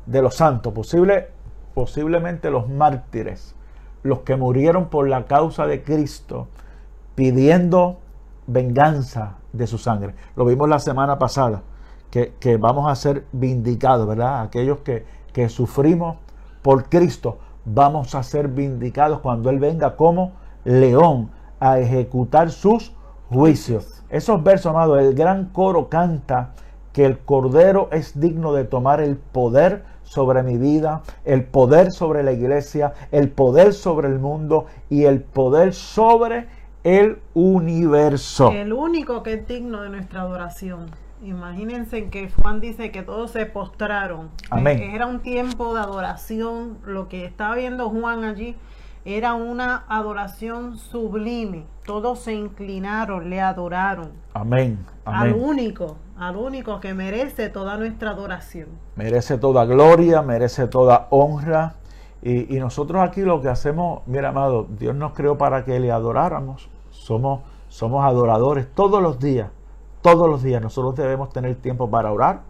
Speaker 2: de los santos, posible, posiblemente los mártires, los que murieron por la causa de Cristo, pidiendo venganza de su sangre. Lo vimos la semana pasada, que, vamos a ser vindicados, ¿verdad? Aquellos que, que sufrimos por Cristo, vamos a ser vindicados cuando Él venga como león a ejecutar sus juicios. Esos versos, amados, el gran coro canta que el Cordero es digno de tomar el poder sobre mi vida, el poder sobre la iglesia, el poder sobre el mundo y el poder sobre el universo.
Speaker 1: El único que es digno de nuestra adoración. Imagínense que Juan dice que todos se postraron.
Speaker 2: Amén.
Speaker 1: era un tiempo de adoración. Lo que estaba viendo Juan allí era una adoración sublime. Todos se inclinaron, le adoraron.
Speaker 2: Amén.
Speaker 1: Al único, al único que merece toda nuestra adoración.
Speaker 2: Merece toda gloria, merece toda honra. Y, y nosotros aquí lo que hacemos, mira amado, Dios nos creó para que le adoráramos. Somos, somos adoradores todos los días todos los días nosotros debemos tener tiempo para orar,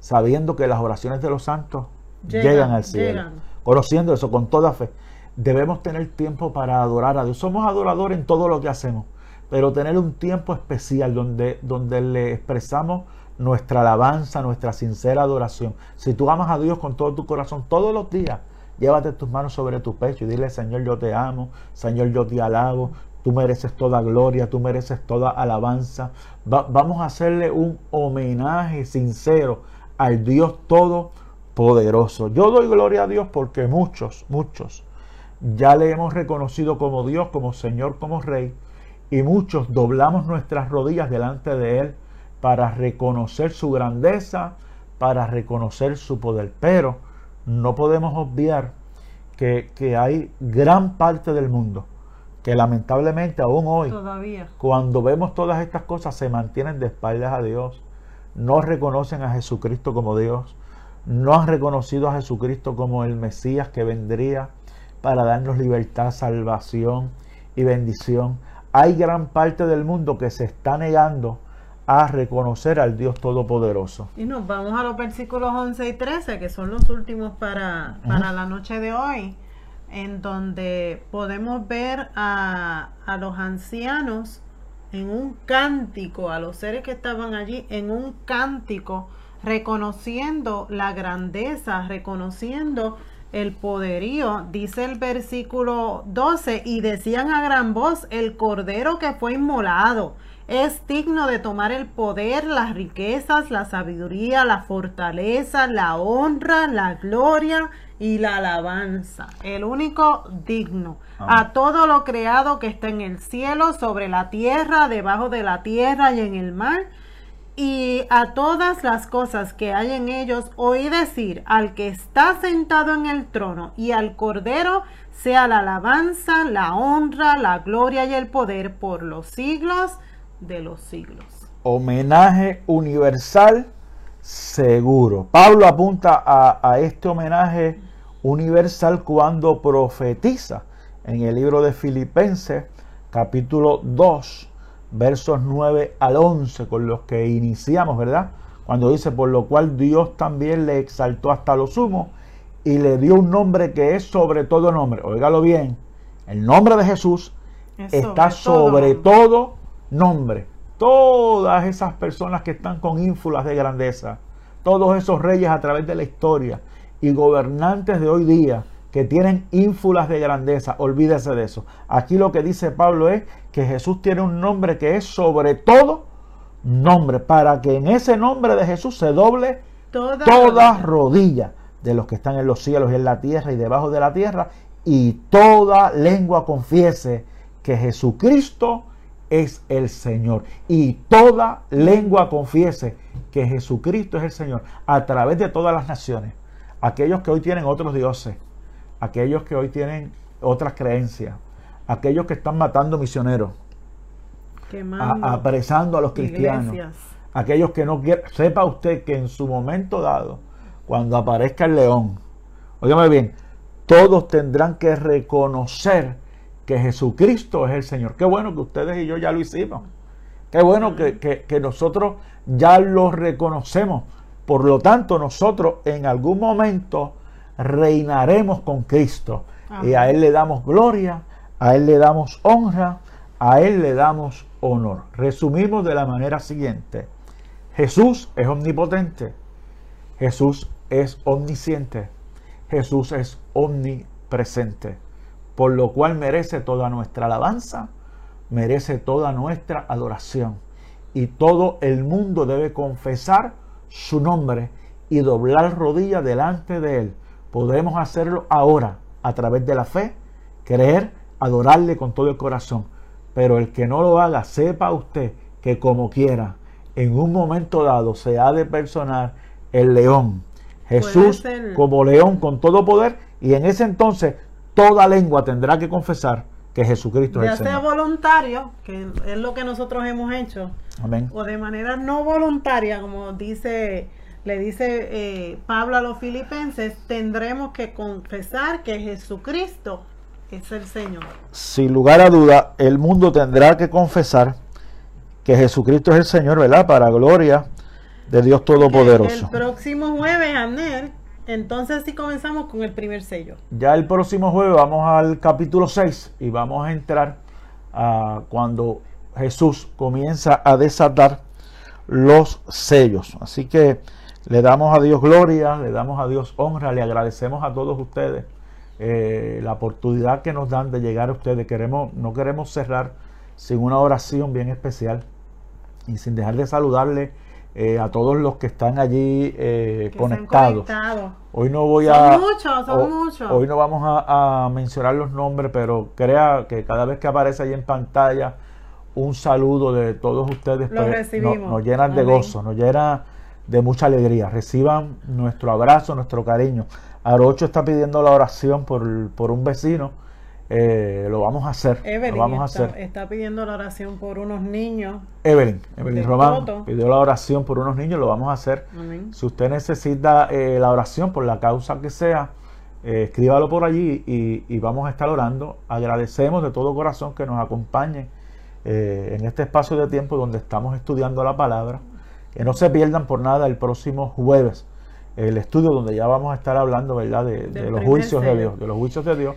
Speaker 2: sabiendo que las oraciones de los santos llegan, al cielo. Conociendo eso con toda fe. Debemos tener tiempo para adorar a Dios. Somos adoradores en todo lo que hacemos, pero tener un tiempo especial donde, donde le expresamos nuestra alabanza, nuestra sincera adoración. Si tú amas a Dios con todo tu corazón todos los días, llévate tus manos sobre tu pecho y dile, Señor, yo te amo, Señor, yo te alabo, Tú mereces toda gloria, tú mereces toda alabanza. vamos a hacerle un homenaje sincero al Dios Todopoderoso. Yo doy gloria a Dios porque muchos, muchos ya le hemos reconocido como Dios, como Señor, como Rey. Y muchos doblamos nuestras rodillas delante de Él para reconocer su grandeza, para reconocer su poder. Pero no podemos obviar que, que hay gran parte del mundo que lamentablemente aún hoy, cuando vemos todas estas cosas, se mantienen de espaldas a Dios, no reconocen a Jesucristo como Dios, no han reconocido a Jesucristo como el Mesías que vendría para darnos libertad, salvación y bendición. Hay gran parte del mundo que se está negando a reconocer al Dios Todopoderoso.
Speaker 1: Y nos vamos a los versículos 11 y 13, que son los últimos para, para la noche de hoy en donde podemos ver a, los ancianos en un cántico, a los seres que estaban allí en un cántico, reconociendo la grandeza, reconociendo el poderío, dice el versículo 12, y decían a gran voz, el cordero que fue inmolado es digno de tomar el poder, las riquezas, la sabiduría, la fortaleza, la honra, la gloria y la alabanza. El único digno. A todo lo creado que está en el cielo, sobre la tierra, debajo de la tierra y en el mar. Y a todas las cosas que hay en ellos, oí decir al que está sentado en el trono y al cordero, sea la alabanza, la honra, la gloria y el poder por los siglos de los siglos.
Speaker 2: Homenaje universal seguro. Pablo apunta a, este homenaje universal cuando profetiza en el libro de Filipenses capítulo 2 versos 9 al 11 con los que iniciamos, ¿verdad? Cuando dice, por lo cual Dios también le exaltó hasta lo sumo y le dio un nombre que es sobre todo nombre. Óigalo bien, el nombre de Jesús está sobre todo nombre, todas esas personas que están con ínfulas de grandeza, todos esos reyes a través de la historia y gobernantes de hoy día que tienen ínfulas de grandeza, olvídese de eso. Aquí lo que dice Pablo es que Jesús tiene un nombre que es sobre todo nombre, para que en ese nombre de Jesús se doble toda, toda rodilla de los que están en los cielos y en la tierra y debajo de la tierra, y toda lengua confiese que Jesucristo es el Señor. Y toda lengua confiese que Jesucristo es el Señor a través de todas las naciones. Aquellos que hoy tienen otros dioses, aquellos que hoy tienen otras creencias, aquellos que están matando misioneros, apresando a los cristianos, aquellos que no quieren, sepa usted que en su momento dado, cuando aparezca el león, óigame bien, todos tendrán que reconocer que Jesucristo es el Señor. Qué bueno que ustedes y yo ya lo hicimos. Qué bueno que, que nosotros ya lo reconocemos. Por lo tanto, nosotros en algún momento reinaremos con Cristo. Y a Él le damos gloria, a Él le damos honra, a Él le damos honor. Resumimos de la manera siguiente. Jesús es omnipotente. Jesús es omnisciente. Jesús es omnipresente. Por lo cual merece toda nuestra alabanza, merece toda nuestra adoración. Y todo el mundo debe confesar su nombre y doblar rodillas delante de Él Podemos hacerlo ahora a través de la fe, creer, adorarle con todo el corazón. Pero el que no lo haga, sepa usted que como quiera, en un momento dado se ha de personar el león. Jesús como león con todo poder y en ese entonces toda lengua tendrá que confesar que Jesucristo es el Señor.
Speaker 1: Ya sea voluntario, que es lo que nosotros hemos hecho, o de manera no voluntaria, como dice le dice eh, Pablo a los filipenses, tendremos que confesar que Jesucristo es el Señor.
Speaker 2: Sin lugar a duda, el mundo tendrá que confesar que Jesucristo es el Señor, ¿verdad? Para gloria de Dios Todopoderoso.
Speaker 1: El próximo jueves, Aner, entonces sí comenzamos con el primer sello.
Speaker 2: Ya el próximo jueves vamos al capítulo 6 y vamos a entrar a cuando Jesús comienza a desatar los sellos. Así que le damos a Dios gloria, le damos a Dios honra, le agradecemos a todos ustedes eh, la oportunidad que nos dan de llegar a ustedes. Queremos, no queremos cerrar sin una oración bien especial y sin dejar de saludarle eh, a todos los que están allí eh, conectados. Hoy no voy a.
Speaker 1: Muchos, son muchos.
Speaker 2: Hoy no vamos a, mencionar los nombres, pero crea que cada vez que aparece ahí en pantalla un saludo de todos ustedes,
Speaker 1: pues,
Speaker 2: nos, llenan de gozo, nos llena de mucha alegría. Reciban nuestro abrazo, nuestro cariño. Arocho está pidiendo la oración por, un vecino. Eh, lo vamos a hacer.
Speaker 1: Evelyn
Speaker 2: lo vamos
Speaker 1: está,
Speaker 2: a hacer.
Speaker 1: está pidiendo la oración por unos niños.
Speaker 2: Evelyn, Evelyn Román pidió la oración por unos niños, lo vamos a hacer. Si usted necesita eh, la oración por la causa que sea, eh, escríbalo por allí y, y, vamos a estar orando. Agradecemos de todo corazón que nos acompañen en este espacio de tiempo donde estamos estudiando la palabra. Que no se pierdan por nada el próximo jueves el estudio donde ya vamos a estar hablando, ¿verdad? De, los juicios de Dios, de los juicios de Dios.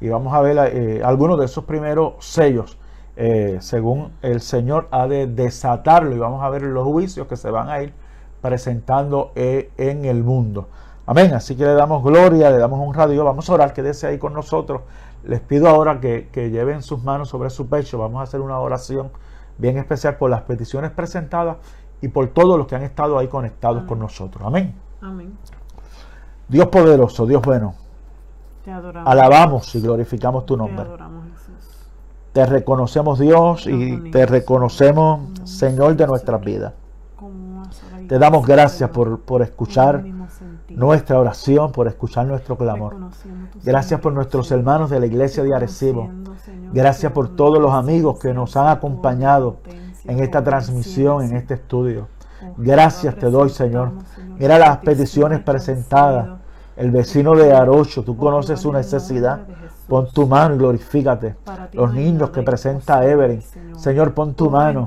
Speaker 2: Y vamos a ver eh, algunos de esos primeros sellos, eh, según el Señor ha de desatarlo. Y vamos a ver los juicios que se van a ir presentando eh, en el mundo. Amén. Así que le damos gloria, le damos un radio. Vamos a orar, quédese ahí con nosotros. Les pido ahora que, que lleven sus manos sobre su pecho. Vamos a hacer una oración bien especial por las peticiones presentadas y por todos los que han estado ahí conectados con nosotros. Amén.
Speaker 1: Amén.
Speaker 2: Dios poderoso, Dios bueno.
Speaker 1: Te adoramos.
Speaker 2: Alabamos y glorificamos tu nombre. Te, adoramos, Jesús. te reconocemos Dios y te reconocemos Señor de nuestras vidas. Te damos gracias por, por escuchar nuestra oración, por escuchar nuestro clamor. Gracias por nuestros hermanos de la iglesia de Arecibo. Gracias por todos los amigos que nos han acompañado en esta transmisión, en este estudio. Gracias te doy, Señor. Mira las peticiones presentadas. El vecino de Arocho, tú conoces su necesidad. Pon tu mano y glorifícate. Los niños que presenta Evelyn. Señor, pon tu mano.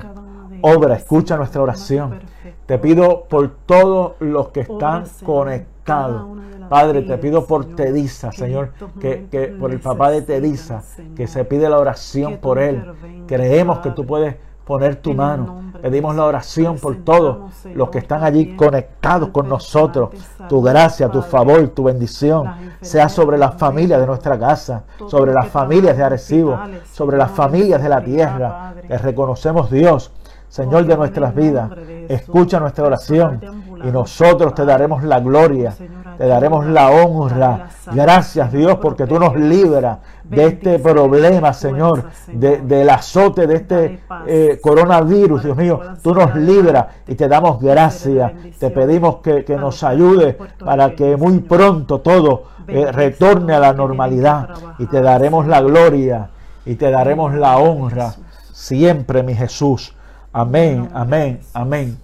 Speaker 2: Obra, escucha nuestra oración. Te pido por todos los que están conectados. Padre, te pido por Tedisa, Señor, que, que por el papá de Tedisa, que se pide la oración por él. Creemos que tú puedes poner tu mano. Pedimos la oración por todos los que están allí conectados con nosotros. Tu gracia, tu favor, tu bendición sea sobre las familias de nuestra casa, sobre las familias de Arecibo, sobre las familias de la tierra. Les reconocemos Dios Señor de nuestras vidas, escucha nuestra oración y nosotros te daremos la gloria, te daremos la honra. Gracias Dios porque tú nos libras de este problema, Señor, del azote de este eh, coronavirus, Dios mío. Tú nos libras y te damos gracias. Te pedimos que, nos ayude para que muy pronto todo eh, retorne a la normalidad y te daremos la gloria y te daremos la honra siempre, mi Jesús. Amén, amén, amén.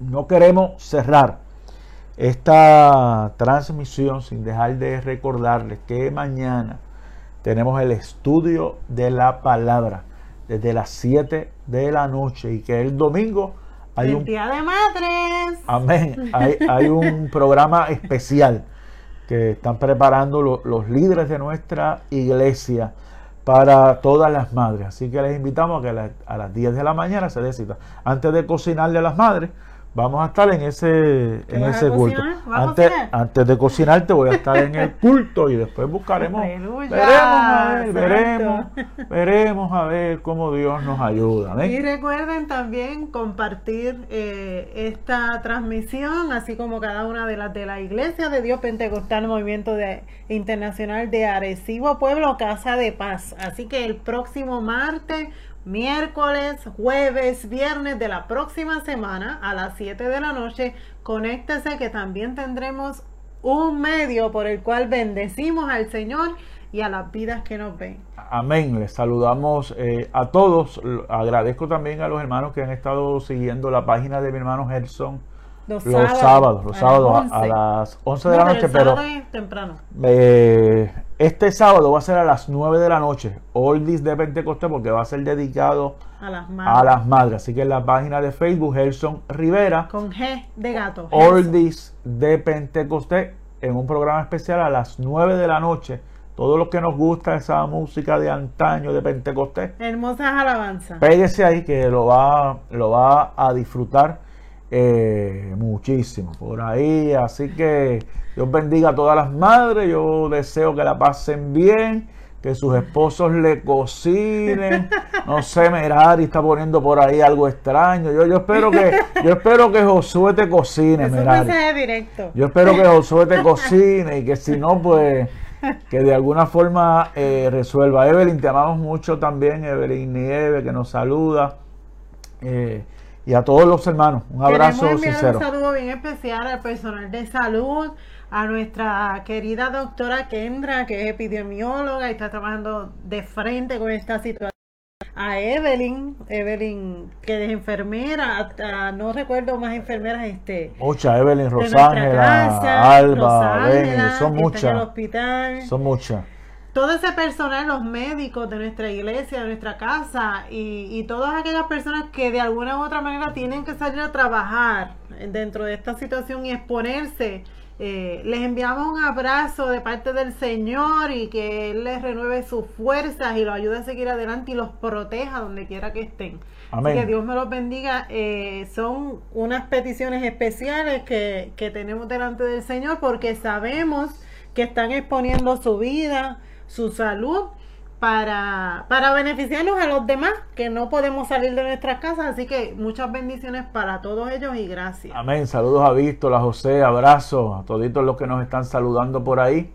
Speaker 2: No queremos cerrar esta transmisión sin dejar de recordarles que mañana tenemos el estudio de la palabra desde las 7 de la noche y que el domingo
Speaker 1: hay un día de madres.
Speaker 2: Amén. Hay, un programa especial que están preparando los líderes de nuestra iglesia para todas las madres. Así que les invitamos a que a las 10 de la mañana se dé cita. Antes de cocinarle a las madres, Vamos a estar en ese, en ese culto. Antes, antes de cocinarte voy a estar en el culto y después buscaremos. veremos a ver, veremos, veremos a ver cómo Dios nos ayuda.
Speaker 1: Y recuerden también compartir eh, esta transmisión, así como cada una de las de la Iglesia de Dios Pentecostal Movimiento de, Internacional de Arecibo Pueblo Casa de Paz. Así que el próximo martes miércoles, jueves, viernes de la próxima semana a las 7 de la noche. Conéctese que también tendremos un medio por el cual bendecimos al Señor y a las vidas que nos ven.
Speaker 2: Amén. Les saludamos eh, a todos. Agradezco también a los hermanos que han estado siguiendo la página de mi hermano Gerson los, sábados, los sábados a, las 11 de la noche, pero,
Speaker 1: temprano.
Speaker 2: Eh, este sábado va a ser a las 9 de la noche, Oldies de Pentecostés, porque va a ser dedicado a las, madres. Así que en la página de Facebook, Gerson Rivera,
Speaker 1: con G de gato,
Speaker 2: Oldies de Pentecostés, en un programa especial a las 9 de la noche. Todos los que nos gusta esa música de antaño de Pentecostés.
Speaker 1: Hermosas alabanzas.
Speaker 2: Pégese ahí que lo va, lo va a disfrutar eh, muchísimo por ahí. Así que Dios bendiga a todas las madres. Yo deseo que la pasen bien, que sus esposos le cocinen. *laughs* No sé, Merari está poniendo por ahí algo extraño. Yo, yo espero que yo espero que Josué te cocine, Merari.
Speaker 1: directo.
Speaker 2: Yo espero que Josué te cocine y que si no, pues que de alguna forma eh, resuelva. Evelyn, te amamos mucho también, Evelyn Nieve, que nos saluda. Eh, y a todos los hermanos. Un abrazo sincero.
Speaker 1: Un saludo bien especial al personal de salud, a nuestra querida doctora Kendra, que es epidemióloga y está trabajando de frente con esta situación. A Evelyn, Evelyn, que es enfermera, no recuerdo más enfermeras, este.
Speaker 2: Muchas, Evelyn, Rosángela, Alba, son muchas. Son muchas
Speaker 1: todo ese personal, los médicos de nuestra iglesia, de nuestra casa y, y, todas aquellas personas que de alguna u otra manera tienen que salir a trabajar dentro de esta situación y exponerse, eh, les enviamos un abrazo de parte del Señor y que Él les renueve sus fuerzas y los ayude a seguir adelante y los proteja donde quiera que estén. Amén. que Dios me los bendiga. Eh, son unas peticiones especiales que, que tenemos delante del Señor porque sabemos que están exponiendo su vida, su salud para, para beneficiarnos a los demás que no podemos salir de nuestras casas. Así que muchas bendiciones para todos ellos y gracias.
Speaker 2: Amén. Saludos a Víctor, a José, abrazos a toditos los que nos están saludando por ahí.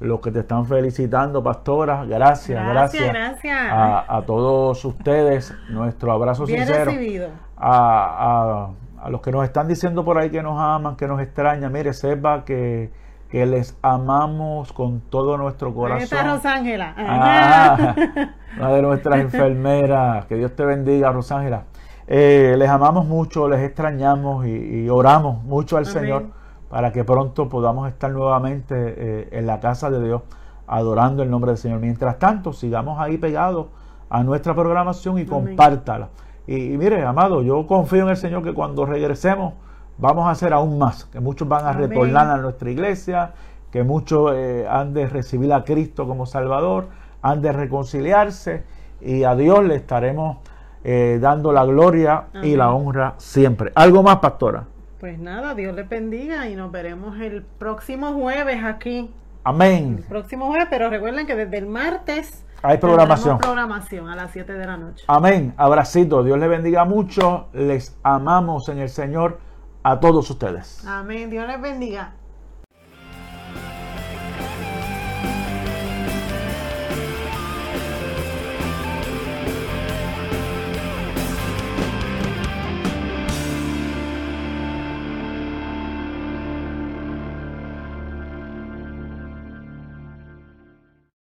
Speaker 2: Los que te están felicitando, pastora, gracias, gracias.
Speaker 1: Gracias,
Speaker 2: A, todos ustedes, nuestro abrazo
Speaker 1: Bien
Speaker 2: sincero.
Speaker 1: Recibido.
Speaker 2: A, a, a los que nos están diciendo por ahí que nos aman, que nos extrañan, mire, sepa que que les amamos con todo nuestro corazón. Esta
Speaker 1: Rosángela.
Speaker 2: Ah, *laughs* una de nuestras enfermeras. Que Dios te bendiga, Rosángela. Eh, les amamos mucho, les extrañamos y, oramos mucho al Señor para que pronto podamos estar nuevamente eh, en la casa de Dios adorando el nombre del Señor. Mientras tanto, sigamos ahí pegados a nuestra programación y compártala. Y, y mire, amado, yo confío en el Señor que cuando regresemos vamos a hacer aún más, que muchos van a retornar a nuestra iglesia, que muchos eh, han de recibir a Cristo como Salvador, han de reconciliarse y a Dios le estaremos eh, dando la gloria y la honra siempre. ¿Algo más, pastora?
Speaker 1: Pues nada, Dios les bendiga y nos veremos el próximo jueves aquí.
Speaker 2: Amén.
Speaker 1: El próximo jueves, pero recuerden que desde el martes
Speaker 2: Hay programación.
Speaker 1: programación a las 7 de la noche.
Speaker 2: Amén. Abracito. Dios les bendiga mucho. Les amamos en el Señor a todos ustedes.
Speaker 1: Amén. Dios les bendiga.